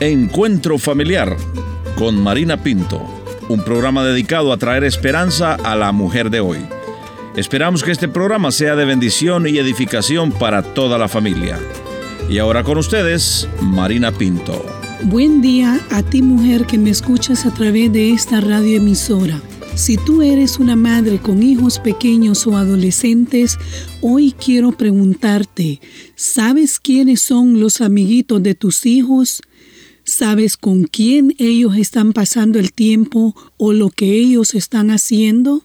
Encuentro Familiar con Marina Pinto, un programa dedicado a traer esperanza a la mujer de hoy. Esperamos que este programa sea de bendición y edificación para toda la familia. Y ahora con ustedes, Marina Pinto. Buen día a ti mujer que me escuchas a través de esta radioemisora. Si tú eres una madre con hijos pequeños o adolescentes, hoy quiero preguntarte, ¿sabes quiénes son los amiguitos de tus hijos? ¿Sabes con quién ellos están pasando el tiempo o lo que ellos están haciendo?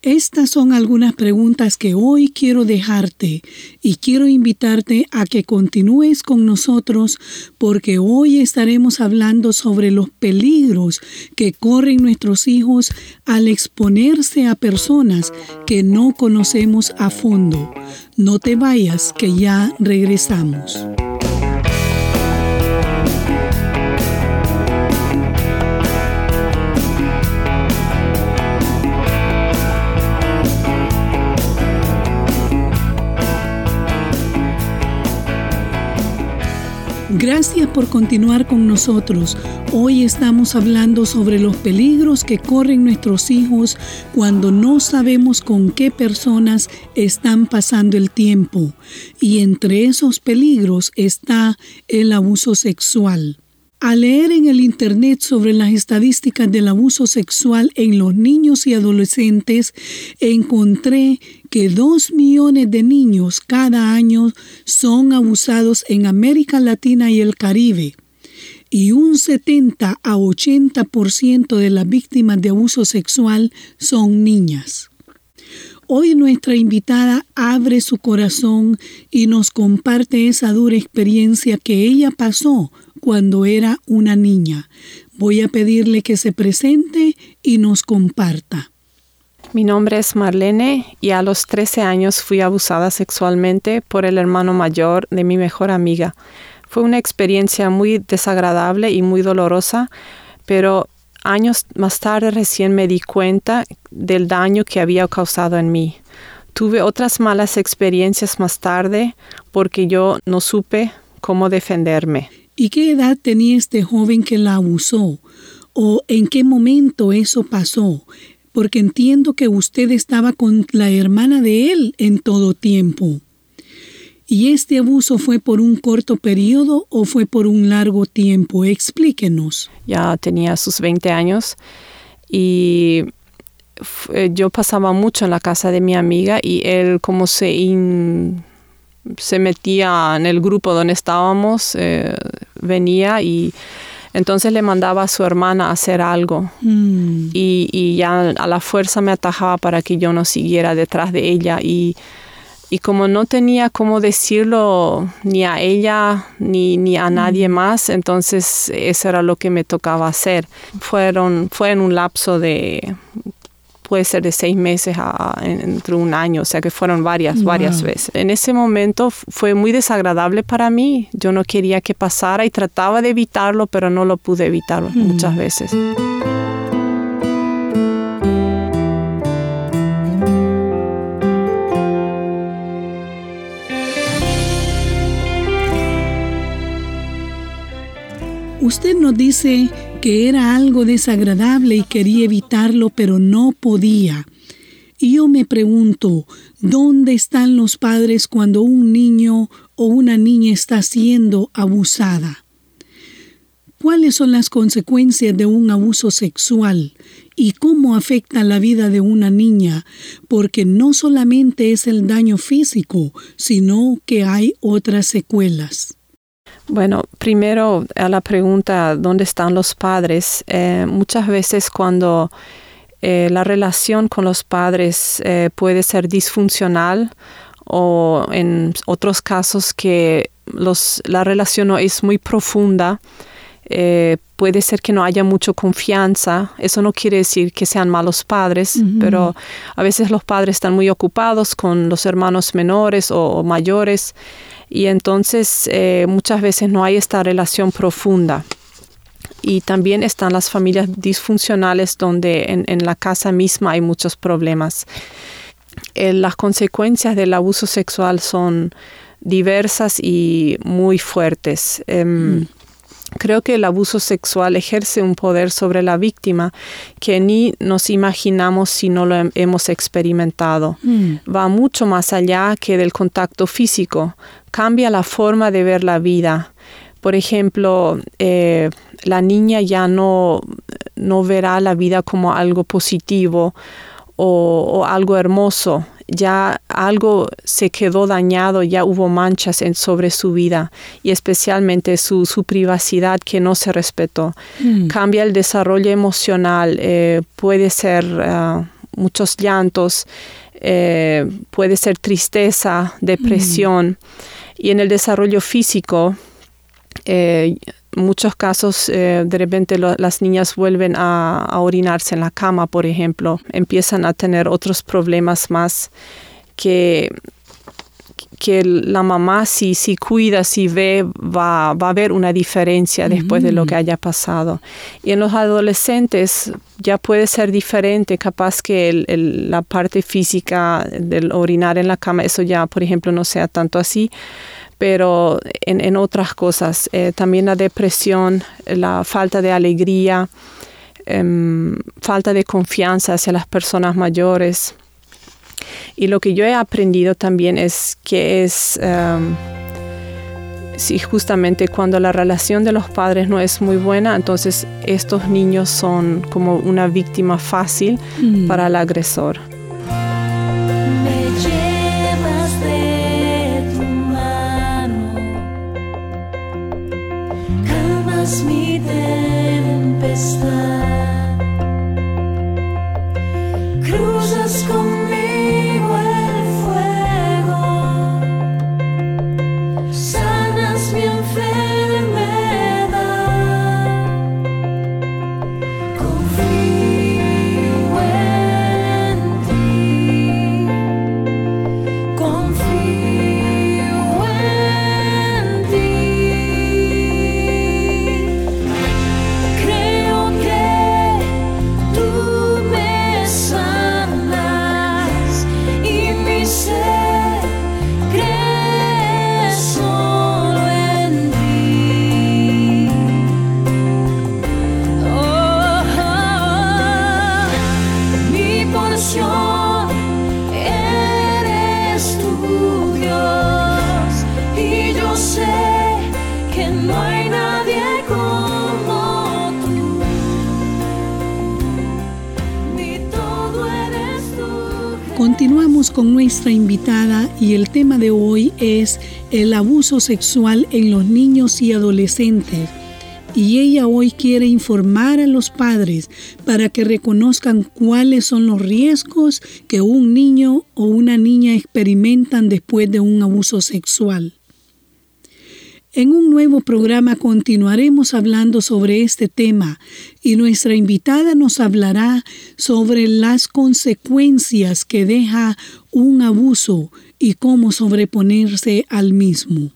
Estas son algunas preguntas que hoy quiero dejarte y quiero invitarte a que continúes con nosotros porque hoy estaremos hablando sobre los peligros que corren nuestros hijos al exponerse a personas que no conocemos a fondo. No te vayas que ya regresamos. Gracias por continuar con nosotros. Hoy estamos hablando sobre los peligros que corren nuestros hijos cuando no sabemos con qué personas están pasando el tiempo. Y entre esos peligros está el abuso sexual. Al leer en el Internet sobre las estadísticas del abuso sexual en los niños y adolescentes, encontré que dos millones de niños cada año son abusados en América Latina y el Caribe y un 70 a 80% de las víctimas de abuso sexual son niñas. Hoy nuestra invitada abre su corazón y nos comparte esa dura experiencia que ella pasó cuando era una niña. Voy a pedirle que se presente y nos comparta. Mi nombre es Marlene y a los 13 años fui abusada sexualmente por el hermano mayor de mi mejor amiga. Fue una experiencia muy desagradable y muy dolorosa, pero años más tarde recién me di cuenta del daño que había causado en mí. Tuve otras malas experiencias más tarde porque yo no supe cómo defenderme. ¿Y qué edad tenía este joven que la abusó? ¿O en qué momento eso pasó? Porque entiendo que usted estaba con la hermana de él en todo tiempo. ¿Y este abuso fue por un corto periodo o fue por un largo tiempo? Explíquenos. Ya tenía sus 20 años y yo pasaba mucho en la casa de mi amiga y él como se se metía en el grupo donde estábamos, eh, venía y entonces le mandaba a su hermana a hacer algo mm. y, y, ya a la fuerza me atajaba para que yo no siguiera detrás de ella y, y como no tenía cómo decirlo ni a ella ni, ni a nadie mm. más, entonces eso era lo que me tocaba hacer. Fueron, fue en un lapso de puede ser de seis meses a entre un año, o sea que fueron varias, varias veces. En ese momento fue muy desagradable para mí, yo no quería que pasara y trataba de evitarlo, pero no lo pude evitar muchas veces. Usted nos dice que era algo desagradable y quería evitarlo, pero no podía. Y yo me pregunto, ¿dónde están los padres cuando un niño o una niña está siendo abusada? ¿Cuáles son las consecuencias de un abuso sexual y cómo afecta la vida de una niña? Porque no solamente es el daño físico, sino que hay otras secuelas. Bueno, primero a la pregunta ¿dónde están los padres? Eh, muchas veces cuando eh, la relación con los padres eh, puede ser disfuncional o en otros casos que los, la relación no es muy profunda, puede ser que no haya mucha confianza. Eso no quiere decir que sean malos padres, pero a veces los padres están muy ocupados con los hermanos menores o mayores y entonces eh, muchas veces no hay esta relación profunda. Y también están las familias disfuncionales donde en, la casa misma hay muchos problemas. Eh, las consecuencias del abuso sexual son diversas y muy fuertes. Em, mm. Creo que el abuso sexual ejerce un poder sobre la víctima que ni nos imaginamos si no lo hemos experimentado. Mm. Va mucho más allá que del contacto físico. Cambia la forma de ver la vida. Por ejemplo, eh, la niña ya no, no verá la vida como algo positivo o algo hermoso ya algo se quedó dañado, ya hubo manchas en, sobre su vida y especialmente su, privacidad que no se respetó. Mm. Cambia el desarrollo emocional, eh, puede ser ah, muchos llantos, eh, puede ser tristeza, depresión. Mm. Y en el desarrollo físico, eh, muchos casos eh, de repente las niñas vuelven a, orinarse en la cama, por ejemplo, empiezan a tener otros problemas más que, que la mamá si, si cuida, si ve, va, va a haber una diferencia después de lo que haya pasado. Y en los adolescentes ya puede ser diferente, capaz que la parte física del orinar en la cama, eso ya, por ejemplo, no sea tanto así pero en, otras cosas, eh, también la depresión, la falta de alegría, em, falta de confianza hacia las personas mayores. Y lo que yo he aprendido también es que es, em, si justamente cuando la relación de los padres no es muy buena, entonces estos niños son como una víctima fácil mm. para el agresor. Con nuestra invitada y el tema de hoy es el abuso sexual en los niños y adolescentes. Y ella hoy quiere informar a los padres para que reconozcan cuáles son los riesgos que un niño o una niña experimentan después de un abuso sexual. En un nuevo programa continuaremos hablando sobre este tema y nuestra invitada nos hablará sobre las consecuencias que deja un abuso y cómo sobreponerse al mismo.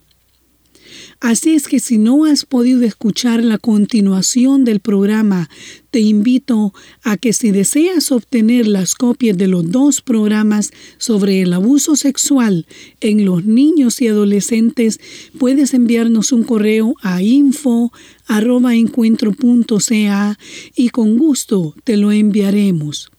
Así es que si no has podido escuchar la continuación del programa, te invito a que si deseas obtener las copias de los dos programas sobre el abuso sexual en los niños y adolescentes, puedes enviarnos un correo a info y con gusto te lo enviaremos.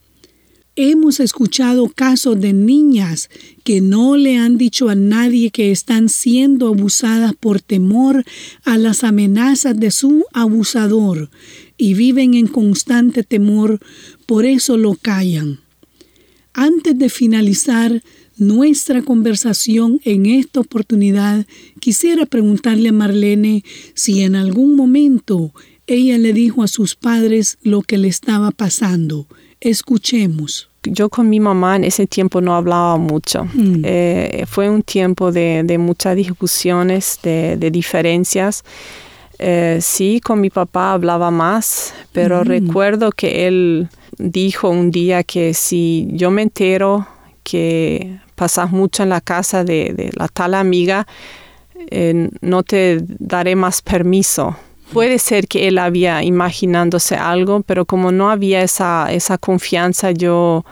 Hemos escuchado casos de niñas que no le han dicho a nadie que están siendo abusadas por temor a las amenazas de su abusador y viven en constante temor, por eso lo callan. Antes de finalizar nuestra conversación en esta oportunidad, quisiera preguntarle a Marlene si en algún momento ella le dijo a sus padres lo que le estaba pasando. Escuchemos yo con mi mamá en ese tiempo no hablaba mucho. Mm. Eh, fue un tiempo de, de muchas discusiones, de, de diferencias. Eh, sí, con mi papá hablaba más, pero Mm. recuerdo que él dijo un día que si yo me entero que pasas mucho en la casa de, de la tal amiga, eh, no te daré más permiso. Puede ser que él había imaginándose algo, pero como no había esa, esa confianza, yo,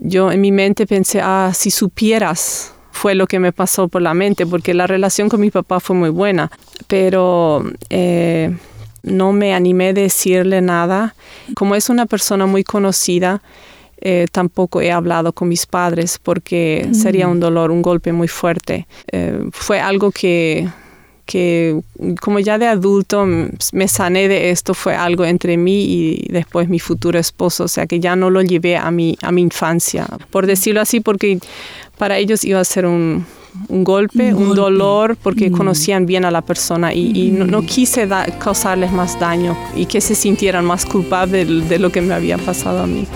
yo en mi mente pensé, ah, si supieras, fue lo que me pasó por la mente, porque la relación con mi papá fue muy buena, pero eh, no me animé a decirle nada. Como es una persona muy conocida, eh, tampoco he hablado con mis padres porque sería un dolor, un golpe muy fuerte. Eh, fue algo que, que, como ya de adulto me sané de esto, fue algo entre mí y después mi futuro esposo, o sea que ya no lo llevé a mi, a mi infancia, por decirlo así, porque para ellos iba a ser un, un golpe, un, dolor, porque conocían bien a la persona y, no, quise causarles más daño y que se sintieran más culpables de lo que me había pasado a mí.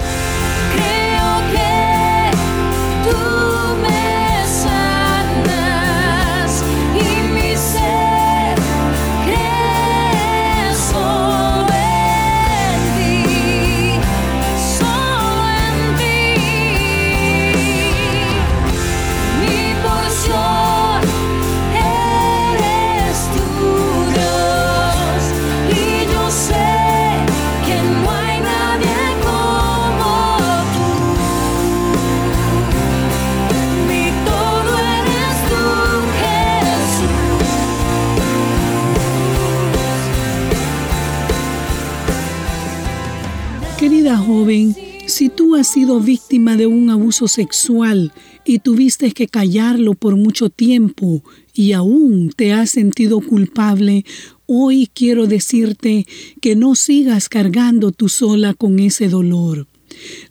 Joven, si tú has sido víctima de un abuso sexual y tuviste que callarlo por mucho tiempo y aún te has sentido culpable, hoy quiero decirte que no sigas cargando tú sola con ese dolor.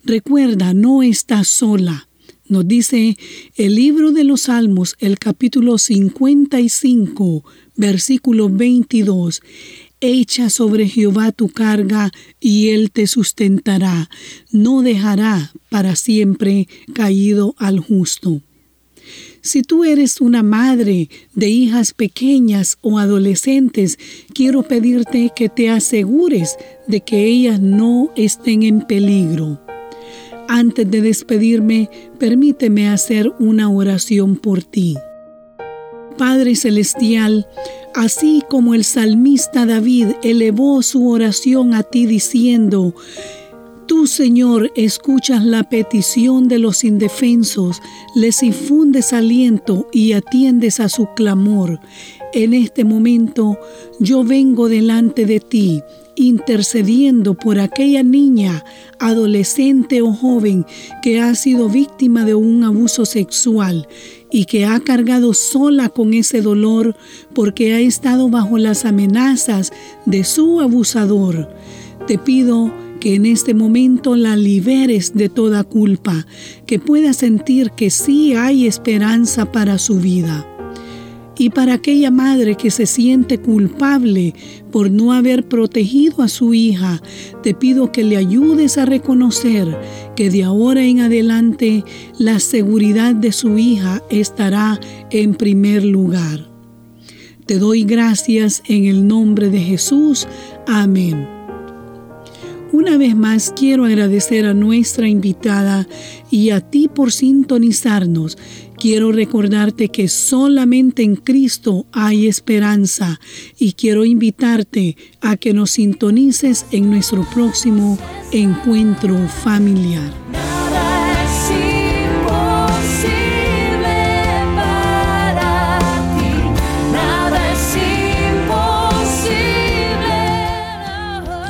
Recuerda, no estás sola. Nos dice el libro de los Salmos, el capítulo 55, versículo 22. Echa sobre Jehová tu carga y él te sustentará. No dejará para siempre caído al justo. Si tú eres una madre de hijas pequeñas o adolescentes, quiero pedirte que te asegures de que ellas no estén en peligro. Antes de despedirme, permíteme hacer una oración por ti. Padre Celestial, así como el salmista David elevó su oración a ti diciendo, Tú, Señor, escuchas la petición de los indefensos, les infundes aliento y atiendes a su clamor. En este momento yo vengo delante de ti intercediendo por aquella niña, adolescente o joven que ha sido víctima de un abuso sexual y que ha cargado sola con ese dolor porque ha estado bajo las amenazas de su abusador. Te pido que en este momento la liberes de toda culpa, que pueda sentir que sí hay esperanza para su vida y para aquella madre que se siente culpable por no haber protegido a su hija, te pido que le ayudes a reconocer que de ahora en adelante la seguridad de su hija estará en primer lugar. Te doy gracias en el nombre de Jesús. Amén. Una vez más quiero agradecer a nuestra invitada y a ti por sintonizarnos Quiero recordarte que solamente en Cristo hay esperanza y quiero invitarte a que nos sintonices en nuestro próximo encuentro familiar.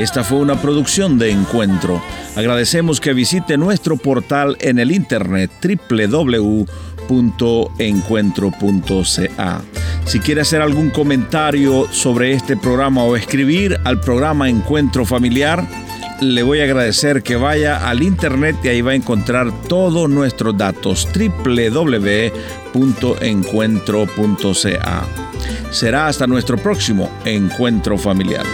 Esta fue una producción de Encuentro. Agradecemos que visite nuestro portal en el internet www encuentro.ca. Si quiere hacer algún comentario sobre este programa o escribir al programa Encuentro Familiar, le voy a agradecer que vaya al internet y ahí va a encontrar todos nuestros datos www.encuentro.ca. Será hasta nuestro próximo encuentro familiar.